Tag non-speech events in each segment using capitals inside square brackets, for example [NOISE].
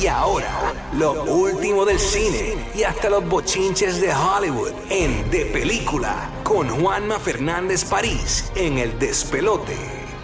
Y ahora, lo último del cine y hasta los bochinches de Hollywood en De Película con Juanma Fernández París en El Despelote.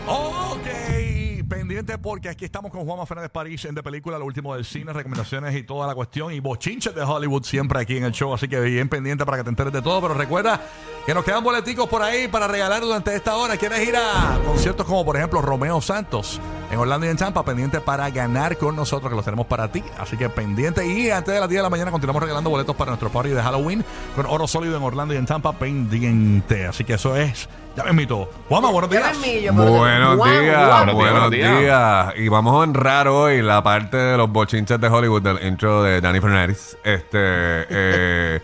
Ok, pendiente porque aquí estamos con Juanma Fernández París en De Película, lo último del cine, recomendaciones y toda la cuestión. Y bochinches de Hollywood siempre aquí en el show. Así que bien pendiente para que te enteres de todo. Pero recuerda que nos quedan boleticos por ahí para regalar durante esta hora. ¿Quieres ir a conciertos como, por ejemplo, Romeo Santos en Orlando y en Champa? Pendiente para ganar con nosotros, que los tenemos para ti. Así que pendiente. Y antes de las 10 de la mañana continuamos regalando boletos para nuestro party de Halloween con oro sólido en Orlando y en Tampa. Pendiente. Así que eso es. Ya me invito. Juanma, buenos días. Buenos días, buenos Buenos días. días. Y vamos a honrar hoy la parte de los bochinches de Hollywood del intro de Danny Fernández. Este, eh,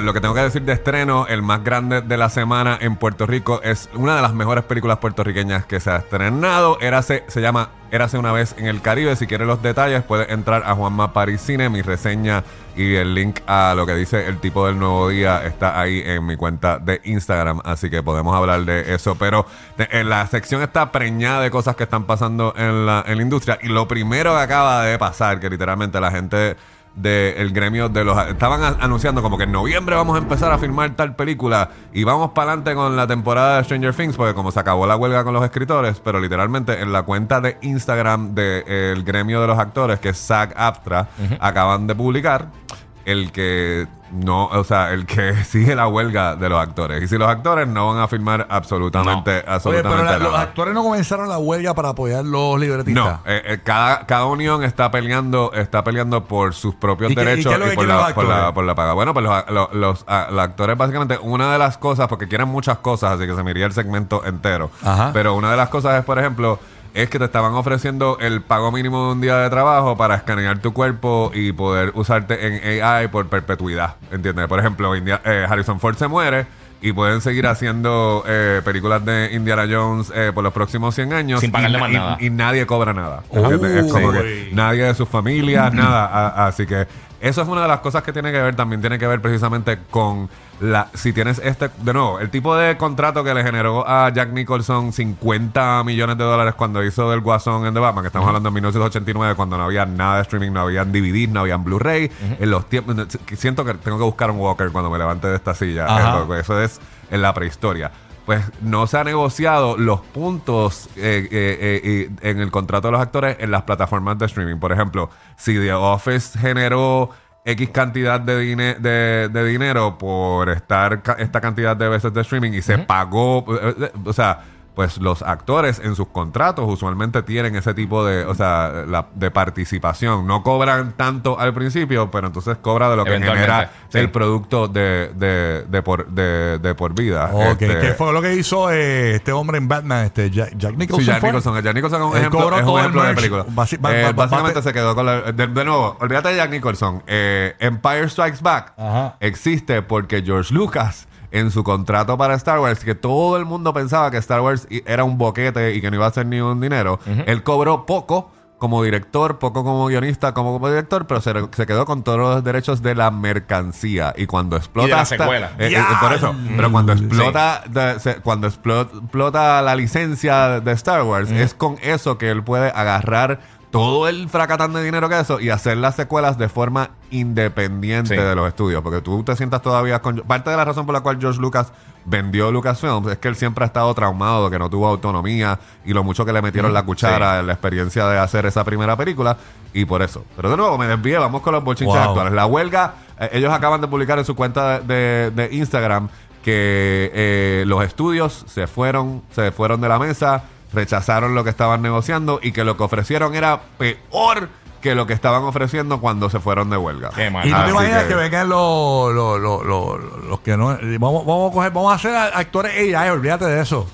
lo que tengo que decir de estreno, el más grande de la semana en Puerto Rico es una de las mejores películas puertorriqueñas que se ha estrenado. Érase, se llama Érase una vez en el Caribe. Si quieres los detalles, puedes entrar a Juanma Paris Cine. Mi reseña y el link a lo que dice el tipo del nuevo día está ahí en mi cuenta de Instagram. Así que podemos hablar de eso. Pero en la sección está preñada de cosas que están pasando en la industria. Y lo primero que acaba de pasar, que literalmente la gente del gremio de los estaban a- anunciando como que en noviembre vamos a empezar a filmar tal película y vamos para adelante con la temporada de Stranger Things porque como se acabó la huelga con los escritores pero literalmente en la cuenta de Instagram del gremio de los actores que es SAG AFTRA acaban de publicar el que no, o sea, el que [LAUGHS] sigue la huelga de los actores. Y si los actores no van a filmar absolutamente, Oye, pero absolutamente la- los actores no comenzaron la huelga para apoyar los libretistas. No, eh, eh, cada, cada unión está peleando, está peleando por sus propios ¿Y qué- y derechos qué y, por, la, por, la, actores? por la paga. Bueno, pues los, los- los, ah, los actores básicamente, una de las cosas, porque quieren muchas cosas, así que se me iría el segmento entero. Ajá. Pero una de las cosas es, por ejemplo, es que te estaban ofreciendo el pago mínimo de un día de trabajo para escanear tu cuerpo y poder usarte en AI por perpetuidad. ¿Entiendes? Por ejemplo, eh, Harrison Ford se muere. Y pueden seguir haciendo eh, películas de Indiana Jones eh, por los próximos 100 años. Sin pagarle y, más y- nada. y nadie cobra nada. ¿entiendes? es como sí. que nadie de sus familias, nada. A- así que eso es una de las cosas que tiene que ver, también tiene que ver precisamente con la, si tienes este, de nuevo, el tipo de contrato que le generó a Jack Nicholson 50 millones de dólares cuando hizo del Guasón en The Batman, que estamos hablando en 1989, cuando no había nada de streaming, no había DVDs, no había Blu-ray, en los tiempos, siento que tengo que buscar un Walker cuando me levante de esta silla. Eh, eso es en la prehistoria pues no se ha negociado los puntos eh, eh, eh, en el contrato de los actores en las plataformas de streaming. Por ejemplo, si The Office generó X cantidad de, de, de dinero por estar ca- esta cantidad de veces de streaming y se pagó, o sea, pues los actores en sus contratos usualmente tienen ese tipo de, o sea, la, de participación. No cobran tanto al principio, pero entonces cobra de lo que genera sí. el producto de, de, de por, de, de por vida. Ok, Este, ¿qué fue lo que hizo eh, este hombre en Batman, este Jack, Jack Nicholson? Sí, Jack? Nicholson. Jack Nicholson es un ejemplo, es un ejemplo de película. Basi- ba- Eh, ba- básicamente bate- se quedó con la... De, de nuevo, olvídate de Jack Nicholson. Eh, Empire Strikes Back Ajá. existe porque George Lucas en su contrato para Star Wars, que todo el mundo pensaba que Star Wars era un boquete y que no iba a hacer ni un dinero, él cobró poco como director, poco como guionista, como, como director, pero se, se quedó con todos los derechos de la mercancía. Y cuando explota... Y de la hasta- secuela. eh, eh, por eso, pero cuando Mm, explota, de- se- cuando explota la licencia de Star Wars, es con eso que él puede agarrar todo el fracatán de dinero que eso y hacer las secuelas de forma independiente Sí. de los estudios. Porque tú te sientas todavía con... Parte de la razón por la cual George Lucas vendió Lucasfilms es que él siempre ha estado traumado, que no tuvo autonomía y lo mucho que le metieron la cuchara en la experiencia de hacer esa primera película y por eso. Pero de nuevo, me desvié, vamos con los bochinches Wow. actuales. La huelga, eh, ellos acaban de publicar en su cuenta de, de- de Instagram que eh, los estudios se fueron, se fueron de la mesa, rechazaron lo que estaban negociando y que lo que ofrecieron era peor que lo que estaban ofreciendo cuando se fueron de huelga. Qué mal. Y tú Así te imaginas que, que- vengan los, los, los, los, que no. Vamos, vamos a coger, vamos a hacer a- actores AI, olvídate de eso.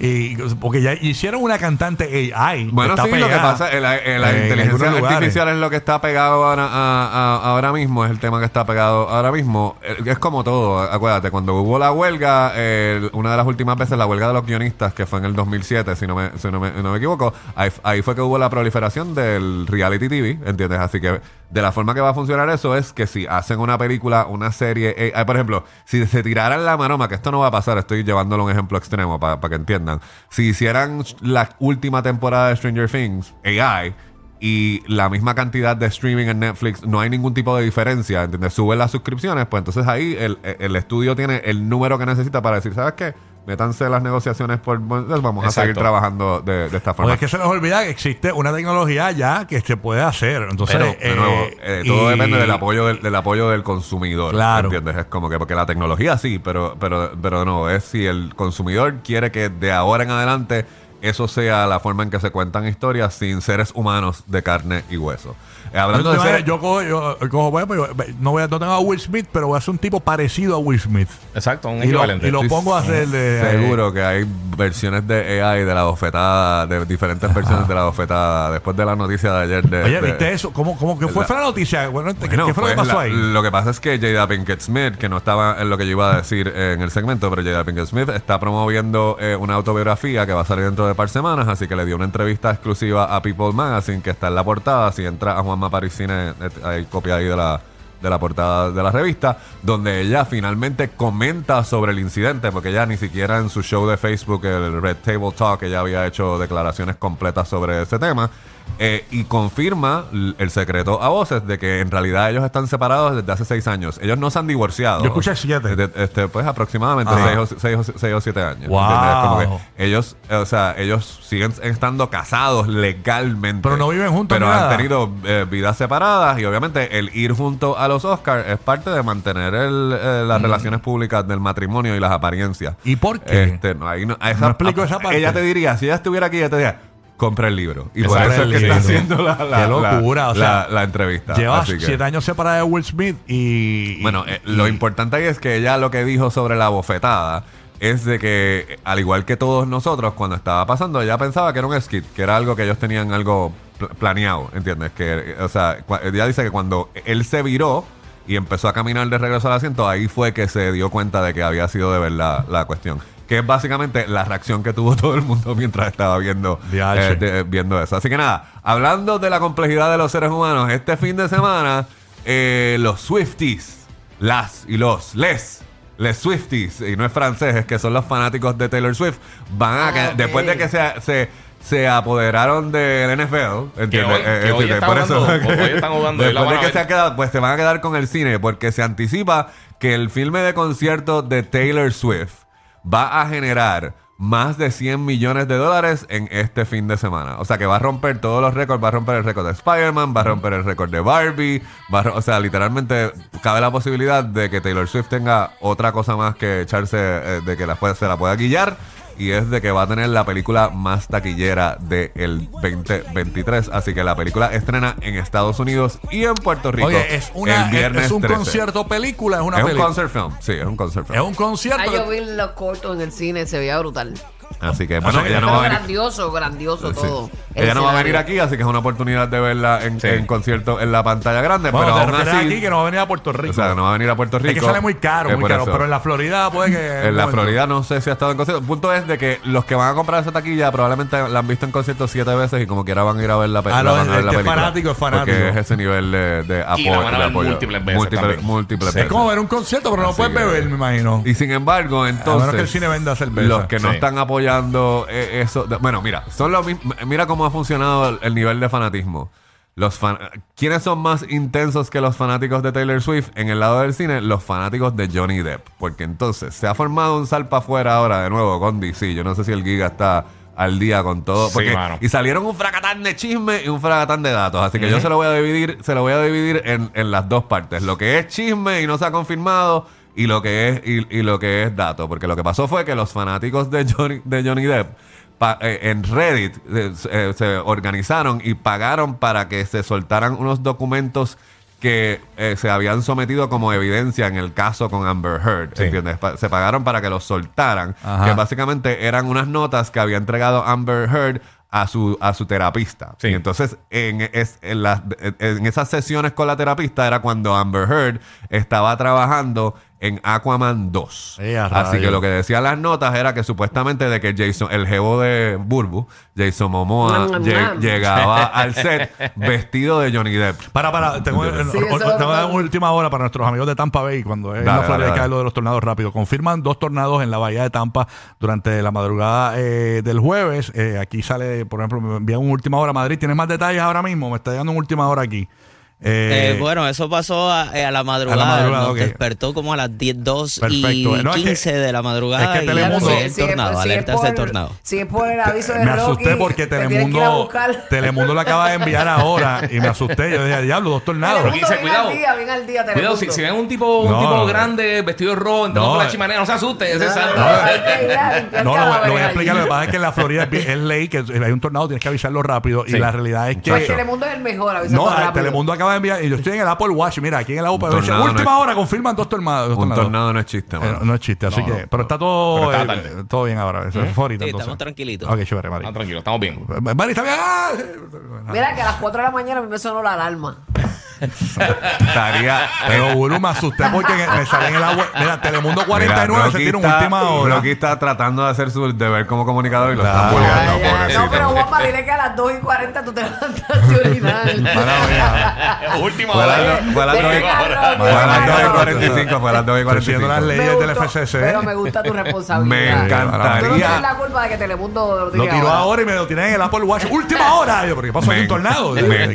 Y, porque ya hicieron una cantante AI. Bueno, sí, lo que pasa es la, eh, la en inteligencia artificial es lo que está pegado ahora, a- a- ahora mismo, es el tema que está pegado ahora mismo. Eh, Es como todo, acuérdate, cuando hubo la huelga, eh, una de las últimas veces, la huelga de los guionistas, que fue en el 2007, si no me, si no me, no me equivoco, ahí, ahí fue que hubo la proliferación del reality TV, ¿entiendes? Así que de la forma que va a funcionar eso es que si hacen una película, una serie, eh, por ejemplo, si se tiraran la maroma, que esto no va a pasar, estoy llevándolo un ejemplo extremo para que entiendan, si hicieran la última temporada de Stranger Things, AI, y la misma cantidad de streaming en Netflix, no hay ningún tipo de diferencia, ¿entiendes? Suben las suscripciones, pues entonces ahí el, el estudio tiene el número que necesita para decir, ¿sabes qué? Métanse las negociaciones por pues vamos a seguir trabajando de, esta forma. Porque es que se nos olvida que existe una tecnología ya que se puede hacer. Entonces, de nuevo, eh, eh, todo depende del apoyo del, apoyo del consumidor. Claro. ¿Entiendes? Es como que porque la tecnología sí, pero, pero, pero no, es si el consumidor quiere que de ahora en adelante eso sea la forma en que se cuentan historias sin seres humanos de carne y hueso. Eh, hablando yo, de yo cojo, yo, cojo pues, no, voy a, no tengo a Will Smith, pero voy a hacer un tipo parecido a Will Smith. Exacto, un y equivalente. Lo, y lo pongo a hacer de. Seguro que hay versiones de AI de la bofetada, de diferentes versiones de la bofetada, después de la noticia de ayer. De, Oye, ¿viste eso? ¿Cómo, cómo que fue, la, la noticia? Bueno, ¿qué, fue lo que pues pasó ahí? Lo que pasa es que Jada Pinkett Smith, que no estaba en lo que yo iba a decir en el segmento, pero Jada Pinkett Smith está promoviendo eh, una autobiografía que va a salir dentro de par semanas, así que le dio una entrevista exclusiva a People Magazine, que está en la portada. Si entra a Juanma Parisine hay copia ahí de la, de la portada de la revista, donde ella finalmente comenta sobre el incidente, porque ella ni siquiera en su show de Facebook, el Red Table Talk, ella había hecho declaraciones completas sobre ese tema. Eh, y confirma el secreto a voces de que en realidad ellos están separados desde hace seis años. Ellos no se han divorciado. Yo escuché siete. este, pues aproximadamente seis o, siete años. ellos, o sea, ellos siguen estando casados legalmente. Pero no viven juntos. Pero han tenido eh, vidas separadas y obviamente el ir junto a los Oscars es parte de mantener eh, las mm. relaciones públicas del matrimonio y las apariencias. ¿Y por qué? Este, no, ahí no, explico esa parte. Ella te diría, si ella estuviera aquí, ella te diría compra el libro. Y por eso es que está haciendo la, la, locura, la, entrevista. Llevas siete años separada de Will Smith y... Bueno, eh, lo importante ahí es que ella lo que dijo sobre la bofetada es de que, al igual que todos nosotros, cuando estaba pasando, ella pensaba que era un skit, que era algo que ellos tenían algo planeado, ¿entiendes? Que, o sea, ella dice que cuando él se viró y empezó a caminar de regreso al asiento, ahí fue que se dio cuenta de que había sido de verdad la cuestión que es básicamente la reacción que tuvo [LAUGHS] todo el mundo mientras estaba viendo, eh, viendo eso. Así que nada, hablando de la complejidad de los seres humanos, este fin de semana, eh, los Swifties, las y los les. Les Swifties, y no es francés, es que son los fanáticos de Taylor Swift, van a que, después de que se, se apoderaron del NFL, ¿entiendes? Eh, por eso, jugando, después de que se ha quedado, pues se van a quedar con el cine porque se anticipa que el filme de concierto de Taylor Swift va a generar más de 100 millones de dólares en este fin de semana. O sea que va a romper todos los récords, va a romper el récord de Spider-Man, va a romper el récord de Barbie, o sea, literalmente cabe la posibilidad de que Taylor Swift tenga otra cosa más que echarse, eh, de que se la pueda guillar y es de que va a tener la película más taquillera del 2023. Así que la película estrena en Estados Unidos y en Puerto Rico. Oye, es, una, el viernes es un concierto película, es una es un concert film, sí, es un concert film. Es un concierto. Ah, yo vi los cortos en el cine, se veía brutal. Así que, bueno, ella no va a venir. Grandioso, grandioso todo. Ella no va a venir aquí, así que es una oportunidad de verla en, concierto en la pantalla grande. pero aún así. aquí que no va a venir a Puerto Rico. O sea, no va a venir a Puerto Rico. Es que sale muy caro, muy caro. Pero en la Florida puede que. [LAUGHS] En la Florida no sé si ha estado en concierto. El punto es de que los que van a comprar esa taquilla probablemente la han visto en concierto siete veces y como quiera van a ir a ver la, ah, no, van a ver la película. fanático es fanático. Porque es ese nivel de, apoyo. múltiples veces. Múltiples, Es como ver un concierto, pero no puedes beber, me imagino. Y sin embargo, entonces. A menos que el cine venda cerveza. Los que no están apoyando eh, eso. Bueno, mira, son lo Mira cómo ha funcionado el, nivel de fanatismo. Los ¿Quiénes son más intensos que los fanáticos de Taylor Swift en el lado del cine? Los fanáticos de Johnny Depp. Porque entonces se ha formado un salpa afuera ahora de nuevo con DC. Yo no sé si el Giga está al día con todo. y salieron un fracatán de chisme y un fracatán de datos. Así que yo se lo voy a dividir, se lo voy a dividir en, en, las dos partes. Lo que es chisme y no se ha confirmado. Y lo que es, y, lo que es dato. Porque lo que pasó fue que los fanáticos de Johnny, de Johnny Depp eh, en Reddit eh, eh, se organizaron y pagaron para que se soltaran unos documentos que se habían sometido como evidencia en el caso con Amber Heard, ¿entiendes? se pagaron para que los soltaran, que básicamente eran unas notas que había entregado Amber Heard a su, a su terapista. Y entonces, en, es, en, las, en, esas sesiones con la terapista era cuando Amber Heard estaba trabajando en Aquaman 2. Eh, a Así que lo que decían las notas era que supuestamente de que Jason, el jevo de Burbu, Jason Momoa, llegaba [LAUGHS] al set vestido de Johnny Depp. Para, para, tengo, Sí, eso es tengo una última hora para nuestros amigos de Tampa Bay, cuando es en Dale, la Florida dale, cae dale. lo de los tornados rápido. Confirman dos tornados en la bahía de Tampa durante la madrugada eh, del jueves. Eh, aquí sale, por ejemplo, me envían un última hora a Madrid. ¿Tienes más detalles ahora mismo? Me está llegando un última hora aquí. Eh, Eh, bueno, eso pasó a, eh, a la madrugada. madrugada, Nos despertó como a las 10, 2 Perfecto. y No, es que- 15 de la madrugada. es que y Telemundo- Sí, el Si es- tornado, si es alertas de por- tornado. Si es por el aviso de me Rocky, asusté porque a Telemundo. [LAUGHS] Telemundo lo acaba de enviar ahora y me asusté. Yo dije, diablo, dos tornados. Pero dice, Bien cuidado. al día, bien al día, Cuidado, si, si ven un tipo, un No, tipo no. grande, vestido de rojo, entrando No, por la chimenea, no se asuste, ese es No, santo. no, a lo, voy- lo voy a explicar. Lo que pasa es que en la Florida es, [LAUGHS] es ley que hay un tornado, tienes que avisarlo rápido. Y la realidad es que. Telemundo es el mejor, avisando No, rápido. Telemundo acaba de enviar. Y yo estoy en el Apple Watch. Mira, aquí en el Apple Watch. no Última es- hora, confirman dos tornados. dos Un tornado no es chiste, Eh, mano. no es chiste, así No, que. no. Pero está todo, Pero está eh, tarde. todo bien ahora. Sí, estamos tranquilitos. Ok, chévere, Mari. Ah, tranquilo, estamos bien. Mari, está bien. Mira que a las 4 de la mañana a mí me sonó la alarma. [LAUGHS] Estaría. Pero, Bulu, me asusté porque me sale en el agua. Mira, Telemundo 49 Mira, se una está- última hora. Rocky está tratando de hacer su deber como comunicador y lo Ay, ay, pobrecito. no, pero Juanpa, dile que a las 2 y 40 tú te levantaste a orinar. [LAUGHS] Mala mía. Última hora. fue a las dos y- Venga, Rocky, fue a las venga, 2 y Rocky. 45, fue a las 2 y Estoy siguiendo las 45. leyes Me del FCC. Pero me gusta tu Me responsabilidad. encantaría. Tú no tienes la culpa de que Telemundo lo Lo tire tiró ahora y me lo tiré en el Apple Watch. ¡Última hora! Yo, ¿pero qué pasó? Hay un tornado. me, Hay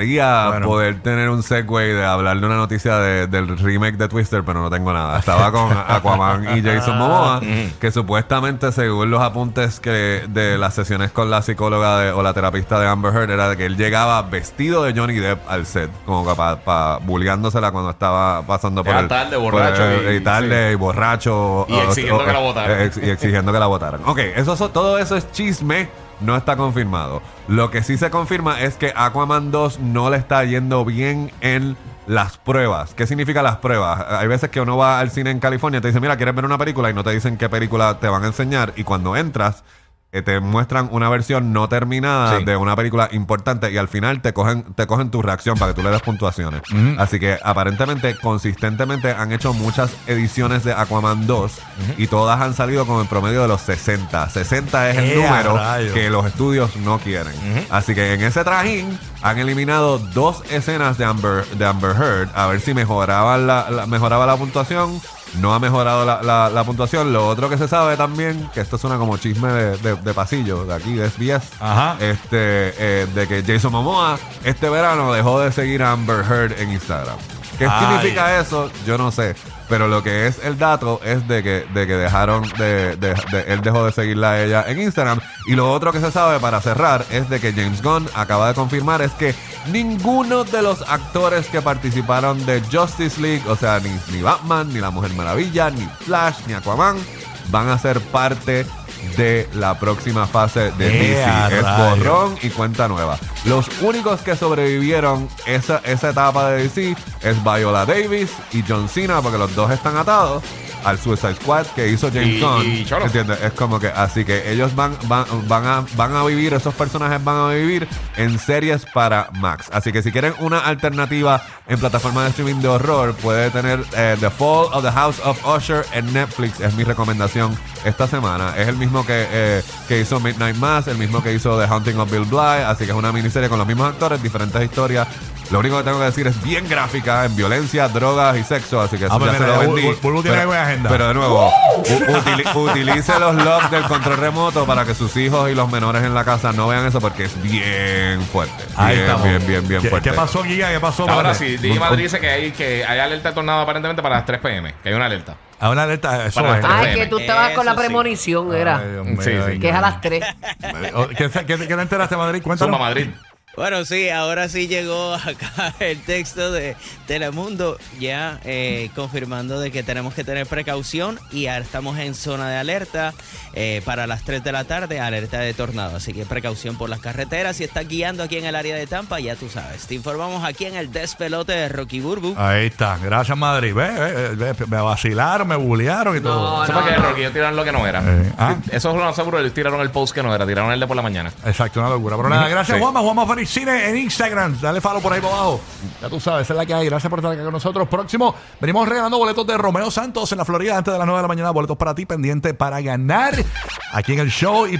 que encantaría Bueno. poder tener un segue de hablar de una noticia de- del remake de Twister, pero no tengo nada. Estaba con [LAUGHS] Aquaman y Jason Momoa, que supuestamente, según los apuntes que de las sesiones con la psicóloga de- o la terapista de Amber Heard, era de que él llegaba vestido de Johnny Depp al set, como para pa, bulleándosela cuando estaba pasando por Era el tarde, borracho y- y tarde y borracho Y exigiendo que la votaran. ex- y exigiendo que la votaran. Ok, eso, so- todo eso es chisme, no está confirmado. Lo que sí se confirma es que Aquaman 2 no le está yendo bien en las pruebas. ¿Qué significa las pruebas? Hay veces que uno va al cine en California y te dicen, mira, ¿quieres ver una película? Y no te dicen qué película te van a enseñar. Y cuando entras, te muestran una versión no terminada Sí. de una película importante y al final te cogen, te cogen tu reacción para que tú le des puntuaciones. [LAUGHS] Así que aparentemente, consistentemente han hecho muchas ediciones de Aquaman 2 y todas han salido con el promedio de los 60. 60 es el ¡Eh, número que los estudios no quieren. Así que en ese trajín han eliminado dos escenas de Amber, de Amber Heard a ver si mejoraban la, la- mejoraba la puntuación. No ha mejorado la, la- la puntuación. Lo otro que se sabe también, que esto suena como chisme de, de- de pasillo de aquí, de SBS, Ajá. este, eh, de que Jason Momoa este verano dejó de seguir a Amber Heard en Instagram. ¿Qué Ay. significa eso? Yo no sé. Pero lo que es el dato es de que, de que dejaron de, de- de- él dejó de seguirla a ella en Instagram. Y lo otro que se sabe para cerrar es de que James Gunn acaba de confirmar es que ninguno de los actores que participaron de Justice League, o sea, ni, ni Batman, ni la Mujer Maravilla, ni Flash, ni Aquaman, van a ser parte de la próxima fase de ¡Eh, a DC. Es rayos! borrón y cuenta nueva. Los únicos que sobrevivieron esa, esa etapa de DC es Viola Davis y John Cena, porque los dos están atados al Suicide Squad que hizo James Y- Gunn. y Cholo. ¿Entiendes? Es como que, así que ellos van, van, van, a, van a vivir, esos personajes van a vivir en series para Max. Así que si quieren una alternativa en plataforma de streaming de horror, puede tener eh, The Fall of the House of Usher en Netflix. Es mi recomendación esta semana. Es el mismo que, eh, que hizo Midnight Mass, el mismo que hizo The Haunting of Bill Bly. Así que es una miniserie con los mismos actores, diferentes historias. Lo único que tengo que decir es bien gráfica en violencia, drogas y sexo. Así que eso Ah, pues ya se lo vendí. Bulbu tiene Pero- algo en agenda. Pero de nuevo, utilice los logs del control remoto para que sus hijos y los menores en la casa no vean eso porque es bien fuerte. Ahí bien, estamos. bien, bien, bien ¿Qué, fuerte. ¿Qué pasó, Giga? ¿Qué pasó? Ahora sí, DJ Madrid dice que hay, que hay alerta de tornado aparentemente para las 3 pm. Que hay una alerta. A una alerta. Eso es. Ay, que tú estabas con la sí. premonición, era. Ay, Dios mío, Sí, sí. Que es a las 3. [LAUGHS] Oh, ¿Qué, qué, qué te enteraste, Madrid? Cuéntanos. Zumba Madrid. Bueno, sí, ahora sí llegó acá [LAUGHS] el texto de Telemundo, ya eh, confirmando de que tenemos que tener precaución y ya estamos en zona de alerta. eh, para las 3 de la tarde, alerta de tornado. Así que precaución por las carreteras. Si estás guiando aquí en el área de Tampa, ya tú sabes. Te informamos aquí en el despelote de Rocky Burbu. Ahí está. Gracias, Madrid. Ve, ve, ve, me vacilaron, me bullearon y todo. Eso fue que Rocky ellos tiraron lo que no era. Eh, ah. Eso es lo más seguro. Ellos tiraron el post que no era. Tiraron el de por la mañana. Exacto, una locura. Pero nada, gracias, Sí. Juanma. Cine en Instagram. Dale follow por ahí abajo. Ya tú sabes, es la que hay. Gracias por estar acá con nosotros. Próximo, venimos regalando boletos de Romeo Santos en la Florida antes de las 9 de la mañana. Boletos para ti, pendiente para ganar aquí en el show. Y